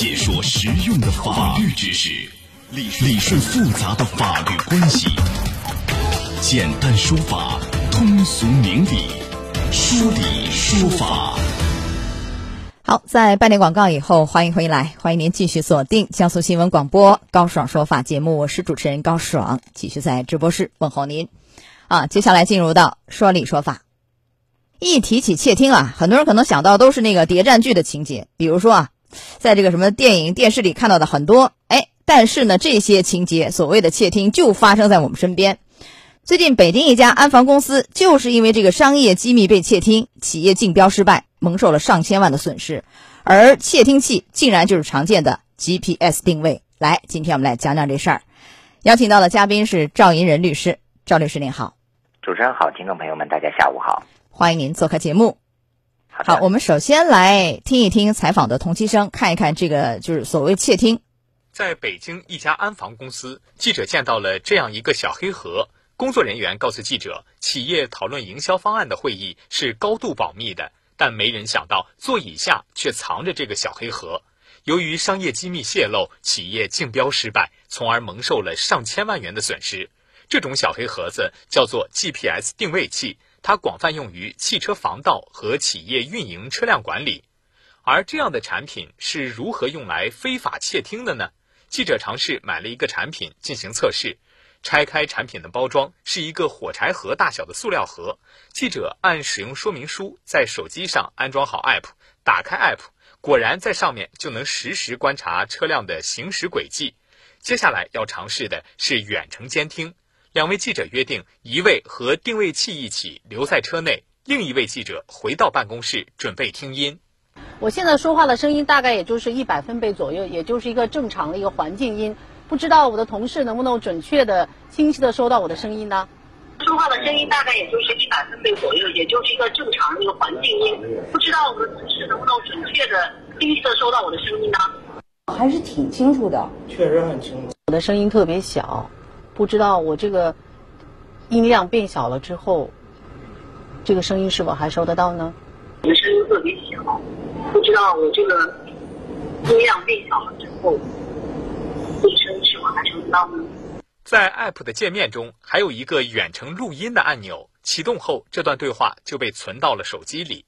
解说实用的法律知识，理理顺复杂的法律关系，简单说法，通俗明理，说理说法。好，在半点广告以后，欢迎回来，欢迎您继续锁定江苏新闻广播高爽说法节目，我是主持人高爽，继续在直播室问候您。啊，接下来进入到说理说法。一提起窃听啊，很多人可能想到都是那个谍战剧的情节，比如说啊，在这个什么电影、电视里看到的很多。哎，但是呢，这些情节所谓的窃听就发生在我们身边。最近，北京一家安防公司就是因为这个商业机密被窃听，企业竞标失败。蒙受了上千万的损失，而窃听器竟然就是常见的 GPS 定位。来，今天我们来讲讲这事儿。邀请到的嘉宾是赵银仁律师，赵律师您好。主持人好，听众朋友们大家下午好，欢迎您做客节目。好，我们首先来听一听采访的同期声，看一看这个就是所谓窃听。在北京一家安防公司，记者见到了这样一个小黑盒。工作人员告诉记者，企业讨论营销方案的会议是高度保密的。但没人想到，座椅下却藏着这个小黑盒。由于商业机密泄露，企业竞标失败，从而蒙受了上千万元的损失。这种小黑盒子叫做 GPS 定位器，它广泛用于汽车防盗和企业运营车辆管理。而这样的产品是如何用来非法窃听的呢？记者尝试买了一个产品进行测试。拆开产品的包装是一个火柴盒大小的塑料盒。记者按使用说明书在手机上安装好 App，打开 App，果然在上面就能实时观察车辆的行驶轨迹。接下来要尝试的是远程监听。两位记者约定，一位和定位器一起留在车内，另一位记者回到办公室准备听音。我现在说话的声音大概也就是一百分贝左右，也就是一个正常的一个环境音。不知道我的同事能不能准确的、清晰的收到我的声音呢？说话的声音大概也就是一百分贝左右，也就是一个正常的一个环境音。不知道我的同事能不能准确的、清晰的收到我的声音呢？还是挺清楚的，确实很清楚。我的声音特别小，不知道我这个音量变小了之后，这个声音是否还收得到呢？我的声音特别小，不知道我这个音量变小了之后。这个声音是否还收得到呢在 App 的界面中，还有一个远程录音的按钮，启动后，这段对话就被存到了手机里。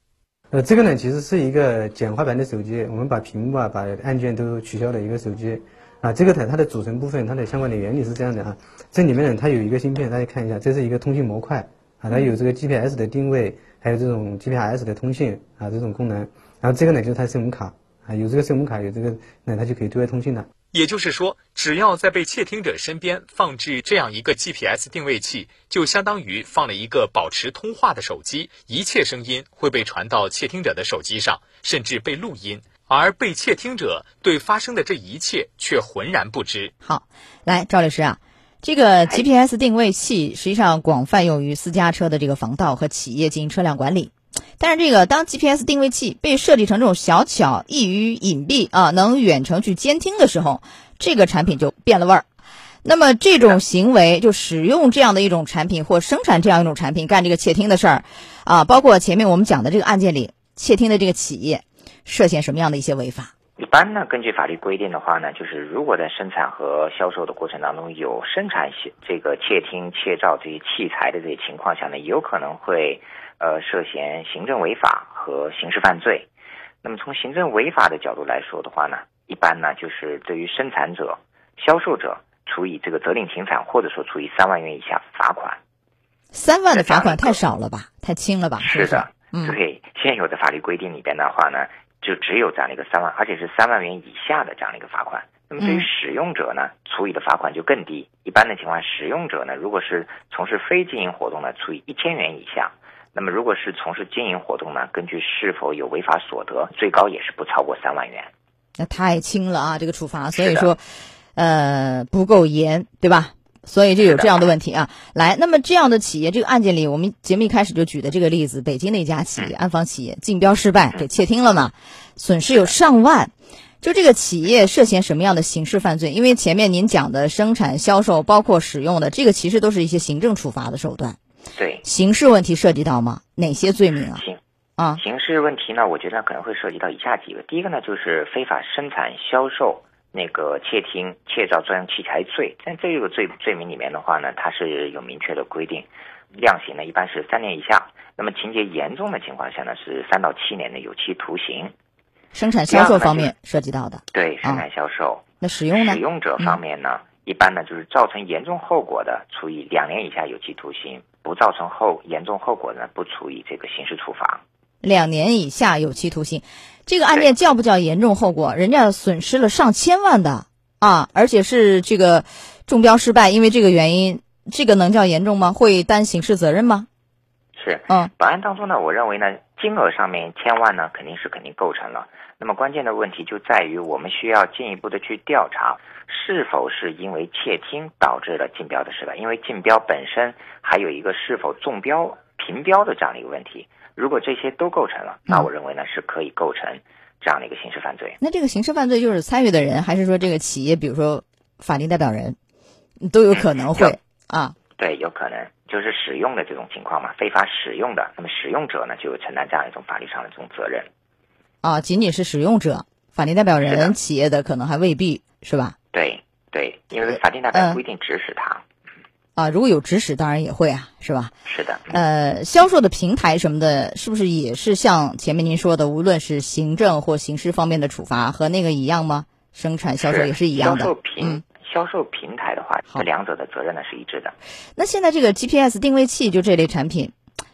呃，这个呢，其实是一个简化版的手机，我们把屏幕啊、把按键都取消了一个手机。啊，这个它它的组成部分，它的相关的原理是这样的啊，这里面呢，它有一个芯片，大家看一下，这是一个通信模块啊，它有这个 GPS 的定位，还有这种 GPS 的通信啊这种功能。然后这个呢，就是它 SIM 卡啊，有这个 SIM 卡，有这个，那它就可以对外通信了。也就是说，只要在被窃听者身边放置这样一个 GPS 定位器，就相当于放了一个保持通话的手机，一切声音会被传到窃听者的手机上，甚至被录音，而被窃听者对发生的这一切却浑然不知。好，来，赵律师啊，这个 GPS 定位器实际上广泛用于私家车的这个防盗和企业进行车辆管理。但是这个当 GPS 定位器被设计成这种小巧、易于隐蔽啊，能远程去监听的时候，这个产品就变了味儿。那么这种行为，就使用这样的一种产品或生产这样一种产品干这个窃听的事儿，啊，包括前面我们讲的这个案件里窃听的这个企业，涉嫌什么样的一些违法？一般呢，根据法律规定的话呢，就是如果在生产和销售的过程当中有生产这个窃听、窃照这些器材的这些情况下呢，有可能会。呃，涉嫌行政违法和刑事犯罪。那么从行政违法的角度来说的话呢，一般呢就是对于生产者、销售者处以这个责令停产，或者说处以三万元以下罚款。三万的罚款太少了吧？太轻了吧？是的，嗯对现有的法律规定里边的话呢，就只有这样的一个三万，而且是三万元以下的这样的一个罚款。那么对于使用者呢，处以的罚款就更低。一般的情况，使用者呢，如果是从事非经营活动呢，处以一千元以下。那么，如果是从事经营活动呢？根据是否有违法所得，最高也是不超过三万元。那太轻了啊，这个处罚，所以说，呃，不够严，对吧？所以就有这样的问题啊。来，那么这样的企业，这个案件里，我们节目一开始就举的这个例子，北京的一家企业，安防企业竞标失败，给窃听了嘛，损失有上万。就这个企业涉嫌什么样的刑事犯罪？因为前面您讲的生产、销售，包括使用的这个，其实都是一些行政处罚的手段。对，刑事问题涉及到吗？哪些罪名啊？刑啊，刑事问题呢，我觉得可能会涉及到以下几个。第一个呢，就是非法生产、销售那个窃听、窃照专用器材罪。在这个罪罪名里面的话呢，它是有明确的规定，量刑呢一般是三年以下。那么情节严重的情况下呢，是三到七年的有期徒刑。生产销售方面涉及到的，对生产销售。那使用呢？使用者方面呢，一般呢就是造成严重后果的，处以两年以下有期徒刑；不造成后严重后果呢，不处以这个刑事处罚。两年以下有期徒刑，这个案件叫不叫严重后果？人家损失了上千万的啊，而且是这个中标失败，因为这个原因，这个能叫严重吗？会担刑事责任吗？是，嗯，本案当中呢，我认为呢，金额上面千万呢，肯定是肯定构成了。那么关键的问题就在于，我们需要进一步的去调查，是否是因为窃听导致了竞标的失败？因为竞标本身还有一个是否中标评标的这样的一个问题。如果这些都构成了，那我认为呢是可以构成这样的一个刑事犯罪。那这个刑事犯罪就是参与的人，还是说这个企业，比如说法定代表人，都有可能会啊？对，有可能就是使用的这种情况嘛，非法使用的，那么使用者呢就有承担这样一种法律上的这种责任。啊，仅仅是使用者，法定代表人企业的可能还未必是吧？对对，因为法定代表不一定指使他。啊，如果有指使，当然也会啊，是吧？是的。呃，销售的平台什么的，是不是也是像前面您说的，无论是行政或刑事方面的处罚，和那个一样吗？生产销售也是一样的。销售平销售平台的话，这两者的责任呢是一致的。那现在这个 GPS 定位器就这类产品，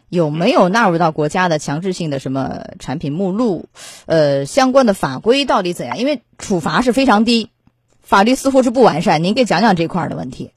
有没有纳入到国家的强制性的什么产品目录？呃，相关的法规到底怎样？因为处罚是非常低，法律似乎是不完善。您给讲讲这块的问题。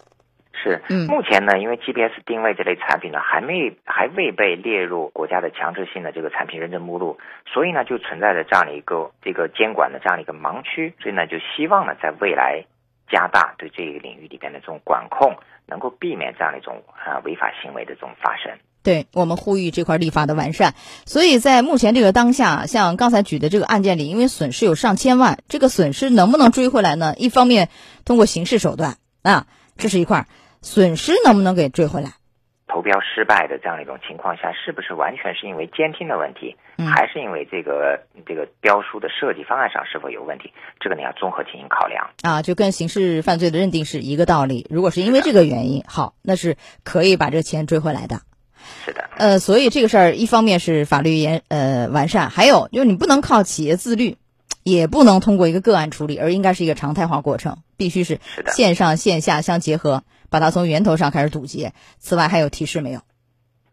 是，目前呢，因为 GPS 定位这类产品呢，还没还未被列入国家的强制性的这个产品认证目录，所以呢，就存在着这样的一个这个监管的这样的一个盲区，所以呢，就希望呢，在未来加大对这个领域里边的这种管控，能够避免这样的一种啊违法行为的这种发生。对我们呼吁这块立法的完善，所以在目前这个当下，像刚才举的这个案件里，因为损失有上千万，这个损失能不能追回来呢？一方面通过刑事手段啊，这是一块。损失能不能给追回来？投标失败的这样一种情况下，是不是完全是因为监听的问题，还是因为这个这个标书的设计方案上是否有问题？这个你要综合进行考量啊，就跟刑事犯罪的认定是一个道理。如果是因为这个原因，好，那是可以把这个钱追回来的。是的，呃，所以这个事儿一方面是法律严呃完善，还有就是你不能靠企业自律，也不能通过一个个案处理，而应该是一个常态化过程，必须是线上线下相结合。把它从源头上开始堵截。此外，还有提示没有？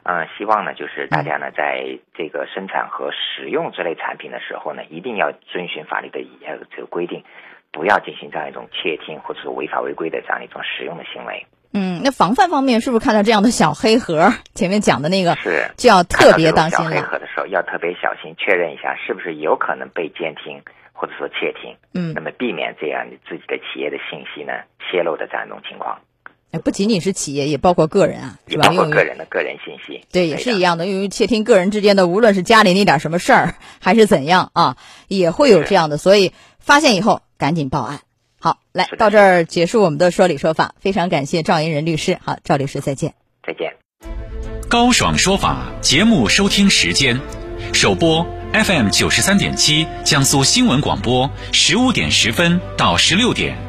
嗯，希望呢，就是大家呢，在这个生产和使用这类产品的时候呢，一定要遵循法律的呃这个规定，不要进行这样一种窃听或者是违法违规的这样一种使用的行为。嗯，那防范方面是不是看到这样的小黑盒？前面讲的那个是就要特别当心了。小黑盒的时候要特别小心，确认一下是不是有可能被监听或者说窃听。嗯，那么避免这样自己的企业的信息呢泄露的这样一种情况。不仅仅是企业，也包括个人啊，是吧？包括个人的个人信息，对，也是一样的。用于窃听个人之间的，无论是家里那点什么事儿，还是怎样啊，也会有这样的。所以发现以后赶紧报案。好，来到这儿结束我们的说理说法，非常感谢赵银仁律师。好，赵律师再见。再见。高爽说法节目收听时间：首播 FM 九十三点七，江苏新闻广播，十五点十分到十六点。